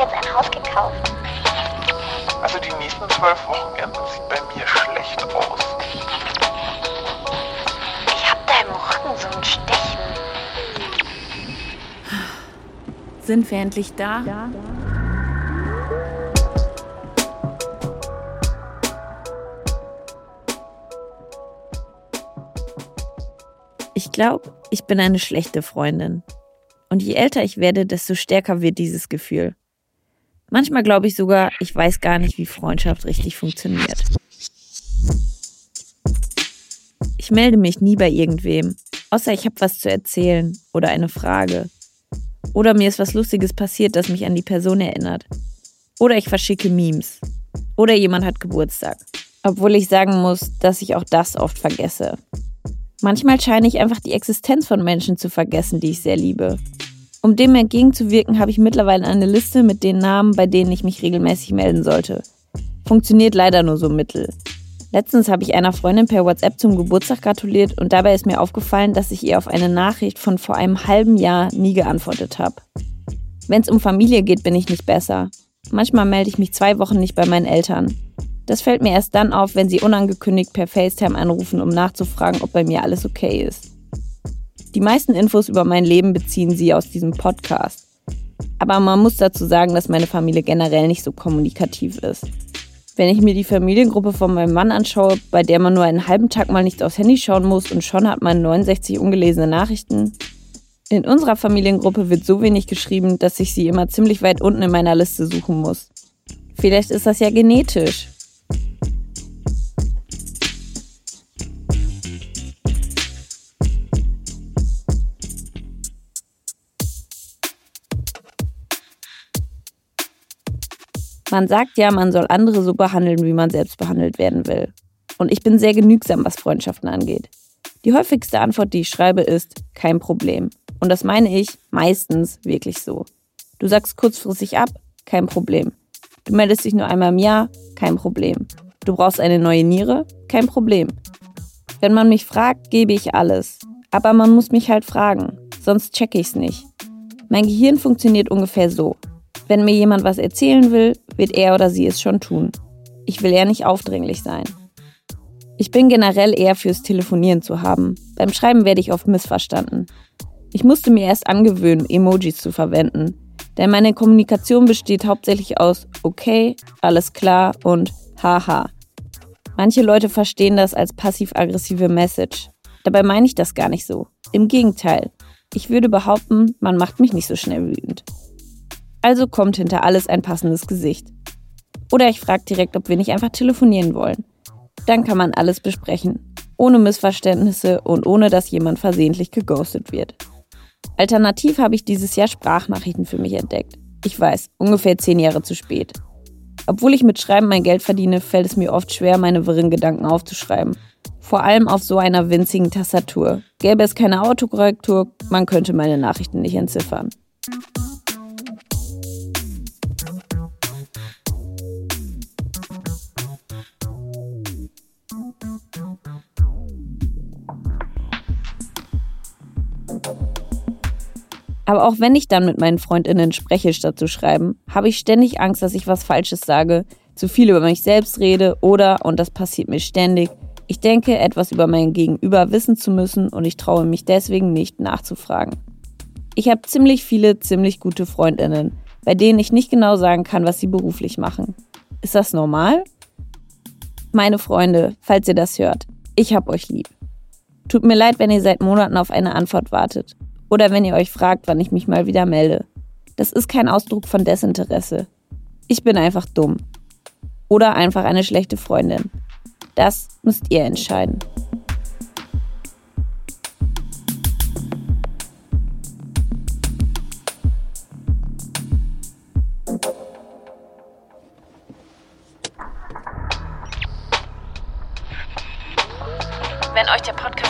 jetzt ein Haus gekauft. Also die nächsten zwölf Wochenenden sieht bei mir schlecht aus. Ich hab da im Rücken so ein Stechen. Sind wir endlich da? Ja. Ich glaube, ich bin eine schlechte Freundin. Und je älter ich werde, desto stärker wird dieses Gefühl. Manchmal glaube ich sogar, ich weiß gar nicht, wie Freundschaft richtig funktioniert. Ich melde mich nie bei irgendwem, außer ich habe was zu erzählen oder eine Frage. Oder mir ist was Lustiges passiert, das mich an die Person erinnert. Oder ich verschicke Memes. Oder jemand hat Geburtstag. Obwohl ich sagen muss, dass ich auch das oft vergesse. Manchmal scheine ich einfach die Existenz von Menschen zu vergessen, die ich sehr liebe. Um dem entgegenzuwirken, habe ich mittlerweile eine Liste mit den Namen, bei denen ich mich regelmäßig melden sollte. Funktioniert leider nur so mittel. Letztens habe ich einer Freundin per WhatsApp zum Geburtstag gratuliert und dabei ist mir aufgefallen, dass ich ihr auf eine Nachricht von vor einem halben Jahr nie geantwortet habe. Wenn es um Familie geht, bin ich nicht besser. Manchmal melde ich mich zwei Wochen nicht bei meinen Eltern. Das fällt mir erst dann auf, wenn sie unangekündigt per FaceTime anrufen, um nachzufragen, ob bei mir alles okay ist. Die meisten Infos über mein Leben beziehen sie aus diesem Podcast. Aber man muss dazu sagen, dass meine Familie generell nicht so kommunikativ ist. Wenn ich mir die Familiengruppe von meinem Mann anschaue, bei der man nur einen halben Tag mal nicht aufs Handy schauen muss und schon hat man 69 ungelesene Nachrichten. In unserer Familiengruppe wird so wenig geschrieben, dass ich sie immer ziemlich weit unten in meiner Liste suchen muss. Vielleicht ist das ja genetisch. Man sagt ja, man soll andere so behandeln, wie man selbst behandelt werden will. Und ich bin sehr genügsam, was Freundschaften angeht. Die häufigste Antwort, die ich schreibe, ist kein Problem. Und das meine ich meistens wirklich so. Du sagst kurzfristig ab, kein Problem. Du meldest dich nur einmal im Jahr, kein Problem. Du brauchst eine neue Niere, kein Problem. Wenn man mich fragt, gebe ich alles. Aber man muss mich halt fragen, sonst checke ich's nicht. Mein Gehirn funktioniert ungefähr so. Wenn mir jemand was erzählen will, wird er oder sie es schon tun. Ich will eher nicht aufdringlich sein. Ich bin generell eher fürs Telefonieren zu haben. Beim Schreiben werde ich oft missverstanden. Ich musste mir erst angewöhnen, Emojis zu verwenden. Denn meine Kommunikation besteht hauptsächlich aus okay, alles klar und haha. Manche Leute verstehen das als passiv-aggressive Message. Dabei meine ich das gar nicht so. Im Gegenteil. Ich würde behaupten, man macht mich nicht so schnell wütend. Also kommt hinter alles ein passendes Gesicht. Oder ich frage direkt, ob wir nicht einfach telefonieren wollen. Dann kann man alles besprechen, ohne Missverständnisse und ohne dass jemand versehentlich geghostet wird. Alternativ habe ich dieses Jahr Sprachnachrichten für mich entdeckt. Ich weiß, ungefähr zehn Jahre zu spät. Obwohl ich mit Schreiben mein Geld verdiene, fällt es mir oft schwer, meine wirren Gedanken aufzuschreiben. Vor allem auf so einer winzigen Tastatur. Gäbe es keine Autokorrektur, man könnte meine Nachrichten nicht entziffern. Aber auch wenn ich dann mit meinen Freundinnen spreche, statt zu schreiben, habe ich ständig Angst, dass ich was Falsches sage, zu viel über mich selbst rede oder, und das passiert mir ständig, ich denke, etwas über mein Gegenüber wissen zu müssen und ich traue mich deswegen nicht nachzufragen. Ich habe ziemlich viele, ziemlich gute Freundinnen, bei denen ich nicht genau sagen kann, was sie beruflich machen. Ist das normal? Meine Freunde, falls ihr das hört, ich hab euch lieb. Tut mir leid, wenn ihr seit Monaten auf eine Antwort wartet. Oder wenn ihr euch fragt, wann ich mich mal wieder melde. Das ist kein Ausdruck von Desinteresse. Ich bin einfach dumm. Oder einfach eine schlechte Freundin. Das müsst ihr entscheiden. Wenn euch der Podcast